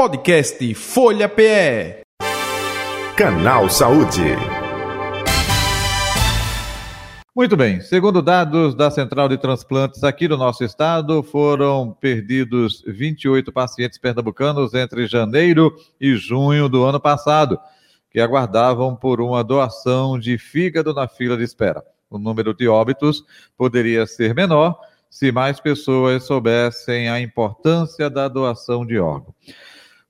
Podcast Folha PE. Canal Saúde. Muito bem. Segundo dados da Central de Transplantes aqui do nosso estado, foram perdidos 28 pacientes pernambucanos entre janeiro e junho do ano passado, que aguardavam por uma doação de fígado na fila de espera. O número de óbitos poderia ser menor se mais pessoas soubessem a importância da doação de órgão.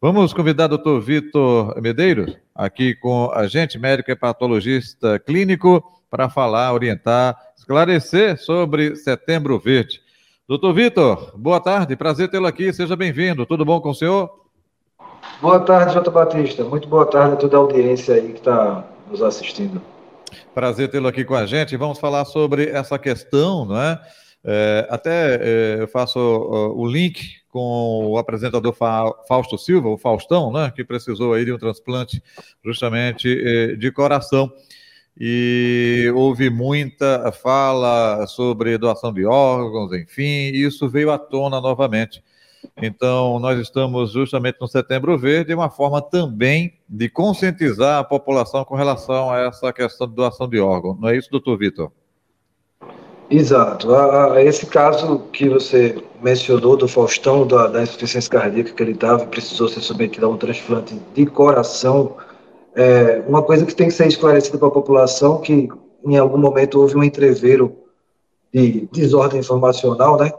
Vamos convidar o doutor Vitor Medeiros, aqui com a gente, médico e patologista clínico, para falar, orientar, esclarecer sobre Setembro Verde. Doutor Vitor, boa tarde, prazer tê-lo aqui, seja bem-vindo. Tudo bom com o senhor? Boa tarde, Jota Batista. Muito boa tarde a toda a audiência aí que está nos assistindo. Prazer tê-lo aqui com a gente. Vamos falar sobre essa questão, não é? É, até é, eu faço uh, o link com o apresentador Fausto Silva, o Faustão, né, que precisou aí de um transplante justamente é, de coração. E houve muita fala sobre doação de órgãos, enfim, e isso veio à tona novamente. Então, nós estamos justamente no Setembro Verde, uma forma também de conscientizar a população com relação a essa questão de doação de órgãos. Não é isso, doutor Vitor? Exato. A, a, esse caso que você mencionou do Faustão, da, da insuficiência cardíaca que ele estava, precisou ser submetido a um transplante de coração, é uma coisa que tem que ser esclarecida para a população, que em algum momento houve um entreveiro de desordem informacional, né?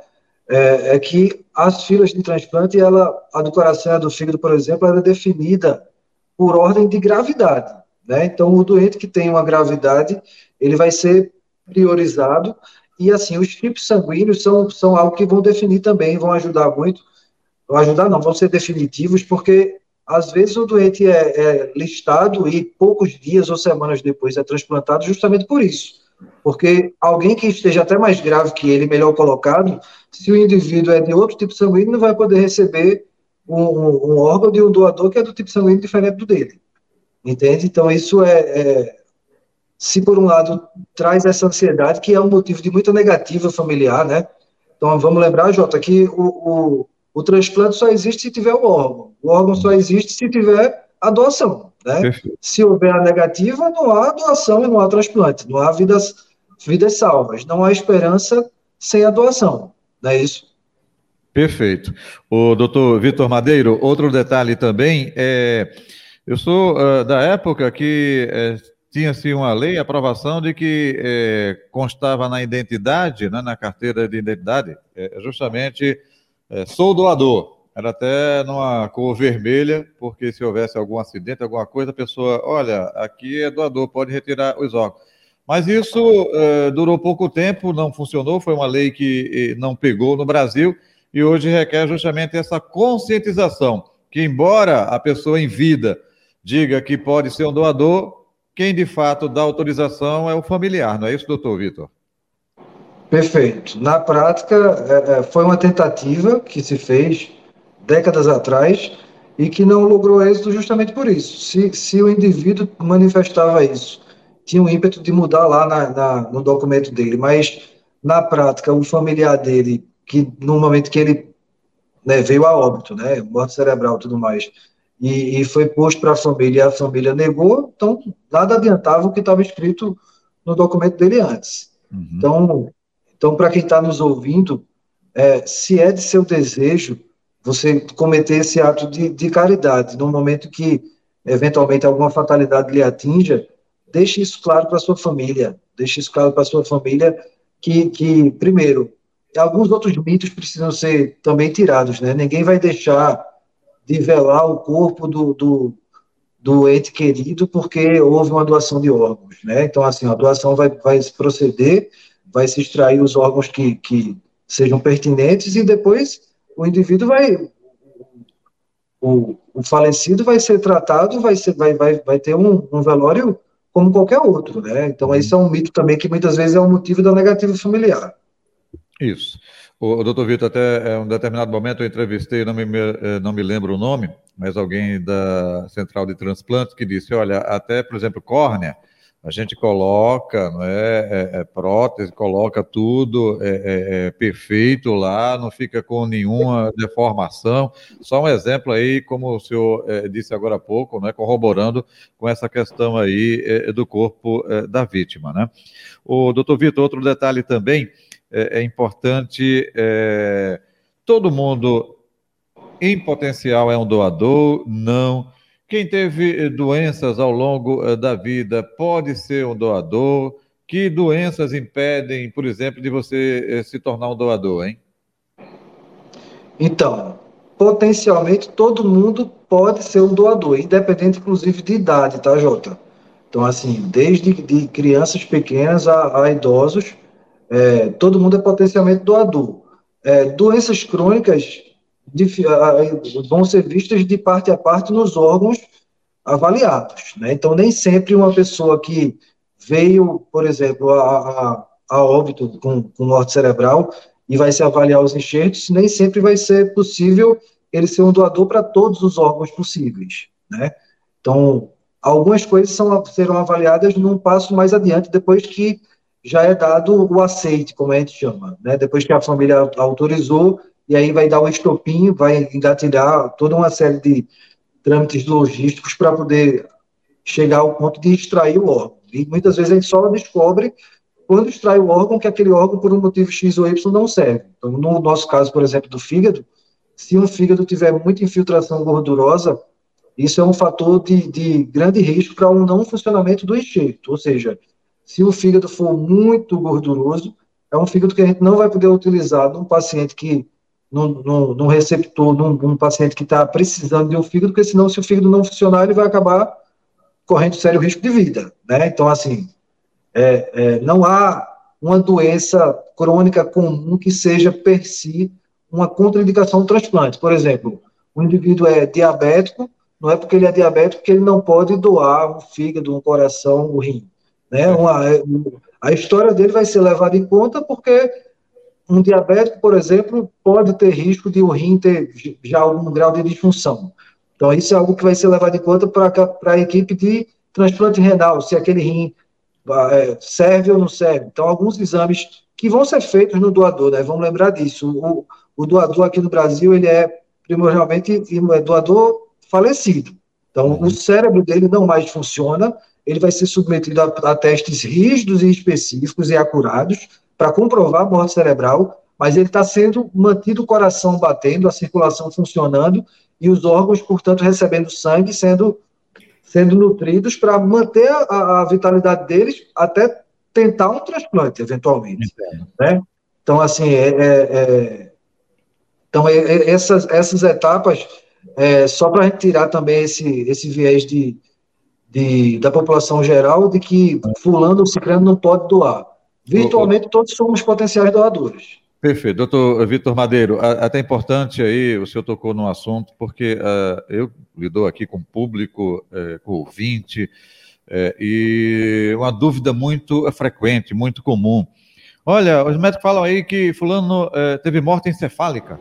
É, é que as filas de transplante, ela, a do coração e a do fígado, por exemplo, ela é definida por ordem de gravidade, né? Então, o doente que tem uma gravidade, ele vai ser priorizado e assim, os tipos sanguíneos são, são algo que vão definir também, vão ajudar muito. Vão ajudar, não, vão ser definitivos, porque às vezes o doente é, é listado e poucos dias ou semanas depois é transplantado justamente por isso. Porque alguém que esteja até mais grave que ele, melhor colocado, se o indivíduo é de outro tipo sanguíneo, não vai poder receber um, um, um órgão de um doador que é do tipo sanguíneo diferente do dele. Entende? Então, isso é, é se por um lado traz essa ansiedade, que é um motivo de muita negativa familiar, né? Então vamos lembrar, Jota, que o, o, o transplante só existe se tiver o órgão. O órgão só existe se tiver a doação, né? Se houver a negativa, não há doação e não há transplante, não há vidas, vidas salvas, não há esperança sem a doação, não é isso? Perfeito. O doutor Vitor Madeiro, outro detalhe também é. Eu sou uh, da época que uh, tinha-se uma lei, aprovação de que é, constava na identidade, né, na carteira de identidade, é, justamente é, sou doador. Era até numa cor vermelha, porque se houvesse algum acidente, alguma coisa, a pessoa, olha, aqui é doador, pode retirar os órgãos. Mas isso durou pouco tempo, não funcionou, foi uma lei que não pegou no Brasil e hoje requer justamente essa conscientização, que embora a pessoa em vida diga que pode ser um doador, quem de fato dá autorização é o familiar, não é isso, doutor Vitor? Perfeito. Na prática, é, é, foi uma tentativa que se fez décadas atrás e que não logrou êxito justamente por isso. Se, se o indivíduo manifestava isso, tinha um ímpeto de mudar lá na, na, no documento dele, mas na prática, o familiar dele, que no momento que ele né, veio a óbito, né, morte cerebral e tudo mais, e, e foi posto para a família e a família negou, então nada adiantava o que estava escrito no documento dele antes. Uhum. Então, então para quem está nos ouvindo, é, se é de seu desejo você cometer esse ato de, de caridade, no momento que eventualmente alguma fatalidade lhe atinja, deixe isso claro para sua família, deixe isso claro para sua família que, que, primeiro, alguns outros mitos precisam ser também tirados, né? Ninguém vai deixar de velar o corpo do, do, do ente querido porque houve uma doação de órgãos, né? Então, assim, a doação vai, vai proceder, vai se extrair os órgãos que, que sejam pertinentes e depois o indivíduo vai, o, o falecido vai ser tratado, vai, ser, vai, vai, vai ter um, um velório como qualquer outro, né? Então, esse é um mito também que muitas vezes é um motivo da negativa familiar. Isso. O, doutor Vitor, até em um determinado momento eu entrevistei, não me, eh, não me lembro o nome, mas alguém da Central de Transplantes que disse, olha, até, por exemplo, córnea, a gente coloca não é, é, é prótese, coloca tudo é, é, é, perfeito lá, não fica com nenhuma deformação. Só um exemplo aí, como o senhor é, disse agora há pouco, né, corroborando com essa questão aí do corpo da vítima. Né? O doutor Vitor, outro detalhe também é, importante, todo mundo em potencial é um doador, não quem teve eh, doenças ao longo eh, da vida pode ser um doador? Que doenças impedem, por exemplo, de você eh, se tornar um doador, hein? Então, potencialmente todo mundo pode ser um doador, independente, inclusive, de idade, tá, Jota? Então, assim, desde de crianças pequenas a, a idosos, é, todo mundo é potencialmente doador. É, doenças crônicas de, vão ser vistas de parte a parte nos órgãos avaliados. Né? Então, nem sempre uma pessoa que veio, por exemplo, a, a, a óbito com, com morte cerebral e vai se avaliar os enxertos, nem sempre vai ser possível ele ser um doador para todos os órgãos possíveis. Né? Então, algumas coisas são, serão avaliadas num passo mais adiante, depois que já é dado o aceite, como a gente chama, né? depois que a família autorizou e aí vai dar o estopim, vai engatilhar toda uma série de trâmites logísticos para poder chegar ao ponto de extrair o órgão. E muitas vezes a gente só descobre quando extrai o órgão que aquele órgão, por um motivo X ou Y, não serve. Então, no nosso caso, por exemplo, do fígado, se um fígado tiver muita infiltração gordurosa, isso é um fator de, de grande risco para um não funcionamento do enxerto. Ou seja, se o fígado for muito gorduroso, é um fígado que a gente não vai poder utilizar num paciente que num, num, receptor, num, num paciente que está precisando de um fígado, porque senão, se o fígado não funcionar, ele vai acabar correndo sério risco de vida, né? Então, assim, é, é, não há uma doença crônica comum que seja, per si, uma contraindicação do transplante. Por exemplo, o indivíduo é diabético, não é porque ele é diabético que ele não pode doar um fígado, um coração, um rim. Né? Uma, é, a história dele vai ser levada em conta porque um diabético, por exemplo, pode ter risco de o rim ter já algum grau de disfunção. Então, isso é algo que vai ser levado em conta para a equipe de transplante renal, se aquele rim é, serve ou não serve. Então, alguns exames que vão ser feitos no doador, né? Vamos lembrar disso. O, o doador aqui no Brasil, ele é primordialmente é doador falecido. Então, uhum. o cérebro dele não mais funciona, ele vai ser submetido a, a testes rígidos e específicos e acurados, para comprovar a morte cerebral, mas ele está sendo mantido o coração batendo, a circulação funcionando e os órgãos, portanto, recebendo sangue, sendo, sendo nutridos para manter a, a, vitalidade deles até tentar um transplante, eventualmente. Né? Então, assim, é, é, é então, é, é, essas, essas etapas, é, só para a gente tirar também esse, esse viés de, de, da população geral de que fulano ou ciclano não pode doar. Virtualmente, todos somos potenciais doadores. Perfeito. Doutor Vitor Madeiro, até importante aí, o senhor tocou num assunto, porque uh, eu lido aqui com público, uh, com ouvinte, uh, e uma dúvida muito frequente, muito comum. Olha, os médicos falam aí que fulano eh, teve morte encefálica,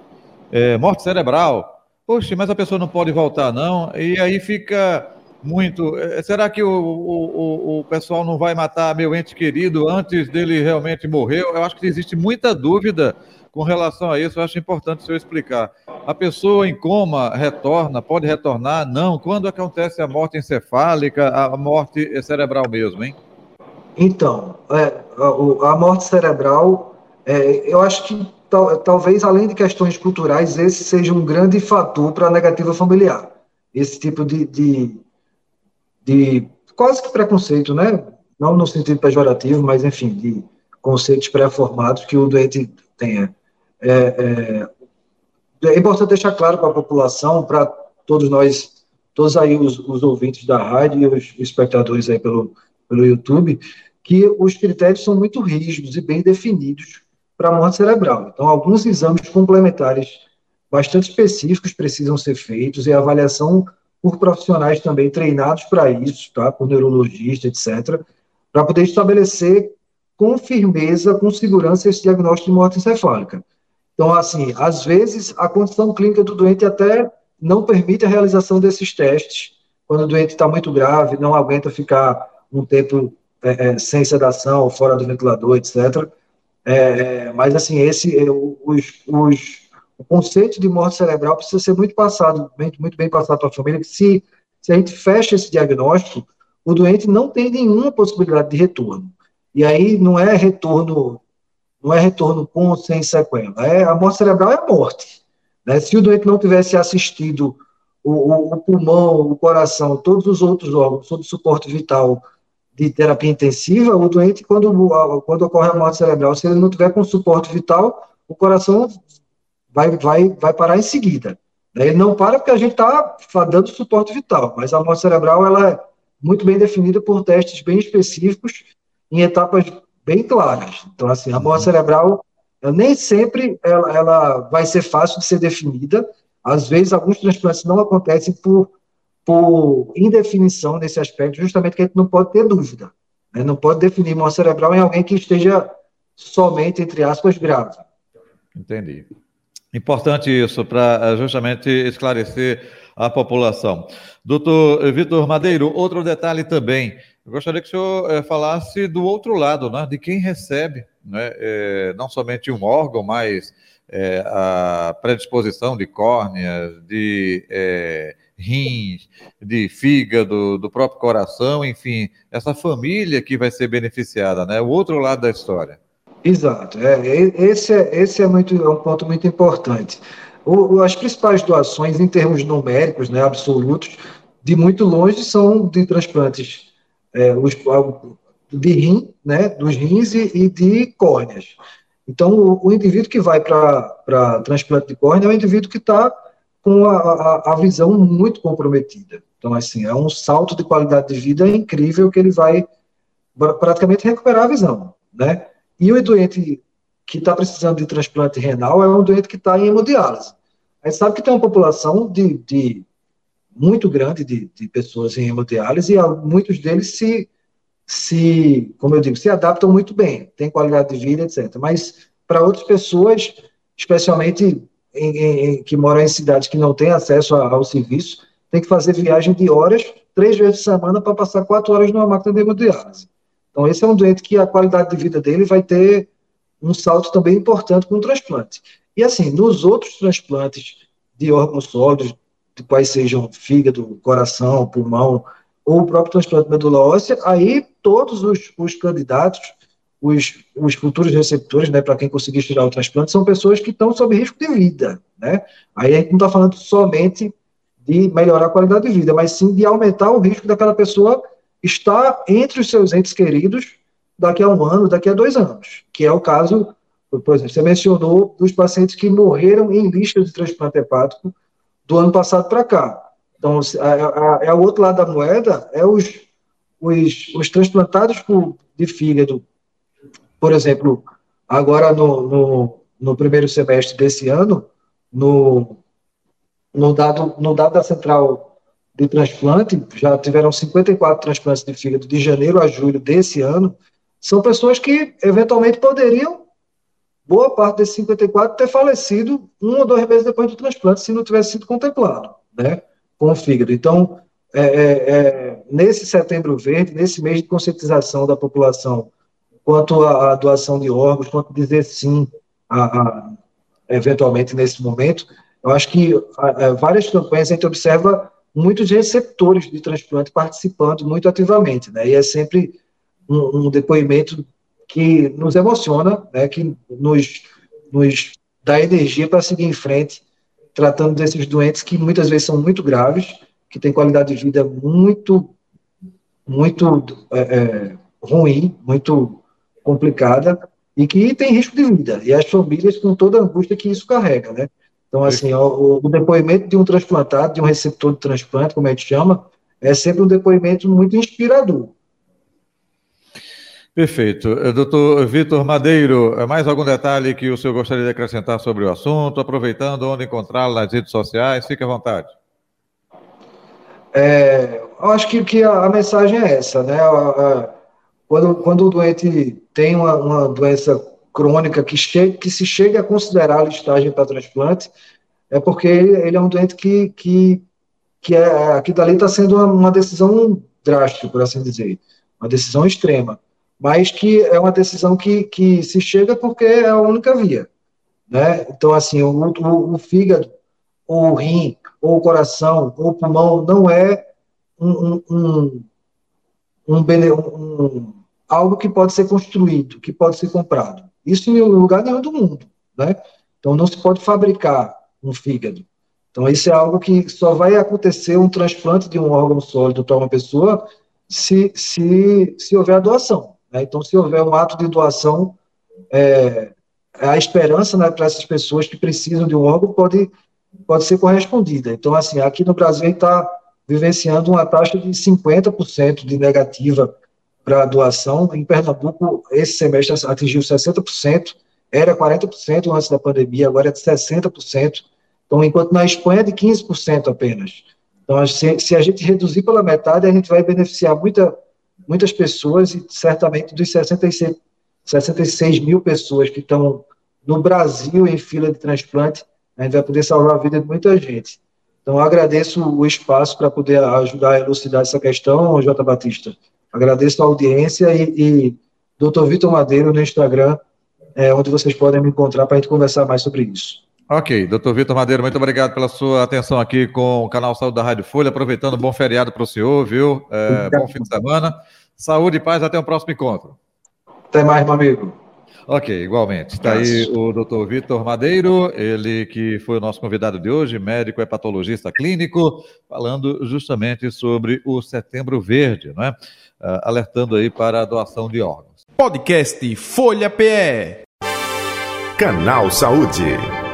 morte cerebral. Poxa, mas a pessoa não pode voltar, não? E aí fica muito. É, será que o, o, o pessoal não vai matar meu ente querido antes dele realmente morrer? Eu acho que existe muita dúvida com relação a isso. Eu acho importante o senhor explicar. A pessoa em coma retorna, pode retornar? Não. Quando acontece a morte encefálica, a morte cerebral mesmo, hein? Então, é, a, a, morte cerebral, é, eu acho que tal, talvez, além de questões culturais, esse seja um grande fator para a negativa familiar. Esse tipo de, de de quase que preconceito, né? Não no sentido pejorativo, mas enfim, de conceitos pré-formados que o doente tenha. É, é, é importante deixar claro para a população, para todos nós, todos aí os, os, ouvintes da rádio e os espectadores aí pelo, pelo YouTube, que os critérios são muito rígidos e bem definidos para a morte cerebral. Então, alguns exames complementares bastante específicos precisam ser feitos e a avaliação por profissionais também treinados para isso, tá? Por neurologista, etc., para poder estabelecer com firmeza, com segurança, esse diagnóstico de morte encefálica. Então, assim, às vezes a condição clínica do doente até não permite a realização desses testes, quando o doente está muito grave, não aguenta ficar um tempo é, é, sem sedação, fora do ventilador, etc. É, mas, assim, esse, é, os, os, conceito de morte cerebral precisa ser muito passado, muito, bem passado para a família, que se, se a gente fecha esse diagnóstico, o doente não tem nenhuma possibilidade de retorno. E aí não é retorno, não é retorno com ou sem sequela. É, a morte cerebral é a morte. Né? Se o doente não tivesse assistido o, o, o pulmão, o coração, todos os outros órgãos, o suporte vital de terapia intensiva, o doente, quando, quando ocorre a morte cerebral, se ele não tiver com suporte vital, o coração vai, vai, vai parar em seguida. Ele não para porque a gente está dando suporte vital, mas a morte cerebral ela é muito bem definida por testes bem específicos em etapas bem claras. Então, assim, a morte cerebral nem sempre ela, ela vai ser fácil de ser definida. Às vezes, alguns transplantes não acontecem por por indefinição nesse aspecto, justamente que a gente não pode ter dúvida. Né? Não pode definir morte cerebral em alguém que esteja somente, entre aspas, grave. Entendi. Importante isso, para eh, justamente esclarecer a população. Doutor Vitor Madeiro, outro detalhe também. Eu gostaria que o senhor é, falasse do outro lado, né, de quem recebe, né, é, não somente um órgão, mas é, a predisposição de córneas, de rins, de fígado, do próprio coração, enfim, essa família que vai ser beneficiada, né? O outro lado da história. Exato. É, esse é, esse é, muito, é um ponto muito importante. O, as principais doações, em termos numéricos, né, absolutos, de muito longe são de transplantes é, os, de rim, né, dos rins e, e de córneas. Então, o, o indivíduo que vai para transplante de córnea é o indivíduo que está com a, a, a, visão muito comprometida. Então, assim, é um salto de qualidade de vida incrível que ele vai praticamente recuperar a visão, né? E o doente que está precisando de transplante renal é um doente que está em hemodiálise. A gente sabe que tem uma população de, de muito grande de, de, pessoas em hemodiálise e muitos deles se, se, como eu digo, se adaptam muito bem, têm qualidade de vida, etc. Mas para outras pessoas, especialmente em, em, que moram em cidades que não têm acesso ao serviço, tem que fazer viagem de horas, três vezes por semana, para passar quatro horas numa máquina de hemodiálise. Então, esse é um doente que a qualidade de vida dele vai ter um salto também importante com o transplante. E assim, nos outros transplantes de órgãos sólidos, de quais sejam fígado, coração, pulmão, ou o próprio transplante medula óssea, aí todos os, os candidatos os, os futuros receptores, né, para quem conseguir tirar o transplante, são pessoas que estão sob risco de vida, né? Aí a gente não está falando somente de melhorar a qualidade de vida, mas sim de aumentar o risco daquela pessoa estar entre os seus entes queridos daqui a um ano, daqui a dois anos, que é o caso, por exemplo, você mencionou dos pacientes que morreram em lista de transplante hepático do ano passado para cá. Então, é o outro lado da moeda, é os, os, os transplantados de fígado por exemplo, agora no, no, no primeiro semestre desse ano, no, no, dado, no dado da central de transplante, já tiveram 54 transplantes de fígado de janeiro a julho desse ano. São pessoas que eventualmente poderiam, boa parte desses 54, ter falecido um ou dois meses depois do transplante, se não tivesse sido contemplado, né, com o fígado. Então, é, é, é, nesse setembro verde, nesse mês de conscientização da população quanto à doação de órgãos, quanto dizer sim, a, a, eventualmente nesse momento. Eu acho que a, várias campanhas a gente observa muitos receptores de transplante participando muito ativamente, né? E é sempre um, um depoimento que nos emociona, né? Que nos, nos dá energia para seguir em frente, tratando desses doentes que muitas vezes são muito graves, que têm qualidade de vida muito, muito é, é, ruim, muito complicada e que tem risco de vida. E as famílias com toda a angústia que isso carrega, né? Então, assim, o, o, depoimento de um transplantado, de um receptor de transplante, como a gente chama, é sempre um depoimento muito inspirador. Perfeito. Eh, doutor Vitor Madeiro, eh, mais algum detalhe que o senhor gostaria de acrescentar sobre o assunto? Aproveitando onde encontrá-lo nas redes sociais, fique à vontade. É, eu acho que, que a, a, mensagem é essa, né? A, a, quando, quando o doente tem uma, uma doença crônica que, chegue, que se chega a considerar a listagem para transplante, é porque ele, ele, é um doente que, que, que é, aqui dali está sendo uma, uma, decisão drástica, por assim dizer. uma decisão extrema, mas que é uma decisão que, que se chega porque é a única via. Né? Então, assim, o, o, o fígado, ou o rim, ou o coração, ou o pulmão, não é um, um, um, um, algo que pode ser construído, que pode ser comprado. Isso em lugar nenhum do mundo. Né? Então, não se pode fabricar um fígado. Então, isso é algo que só vai acontecer um transplante de um órgão sólido para uma pessoa se, se, se houver a doação. Né? Então, se houver um ato de doação, é, a esperança né, para essas pessoas que precisam de um órgão pode, pode ser correspondida. Então, assim, aqui no Brasil está vivenciando uma taxa de 50% de negativa para doação. Em Pernambuco, esse semestre atingiu 60%, era 40% antes da pandemia, agora é de 60%. Então, enquanto na Espanha é de 15% apenas. Então, se, se, a gente reduzir pela metade, a gente vai beneficiar muita, muitas pessoas e certamente dos 66, 66 mil pessoas que estão no Brasil em fila de transplante, a gente vai poder salvar a vida de muita gente. Então, agradeço o espaço para poder ajudar a elucidar essa questão, J. Batista. Agradeço a audiência e, e Dr. Vitor Madeiro no Instagram, é, onde vocês podem me encontrar para a gente conversar mais sobre isso. Ok, doutor Vitor Madeiro, muito obrigado pela sua atenção aqui com o canal Saúde da Rádio Folha, aproveitando, bom feriado para o senhor, viu? É, bom fim de semana. Saúde e paz, até o próximo encontro. Até mais, meu amigo. Ok, igualmente. Está aí o doutor Vitor Madeiro, ele que foi o nosso convidado de hoje, médico hepatologista clínico, falando justamente sobre o Setembro Verde, não é? Uh, alertando aí para a doação de órgãos. Podcast Folha PE. Canal Saúde.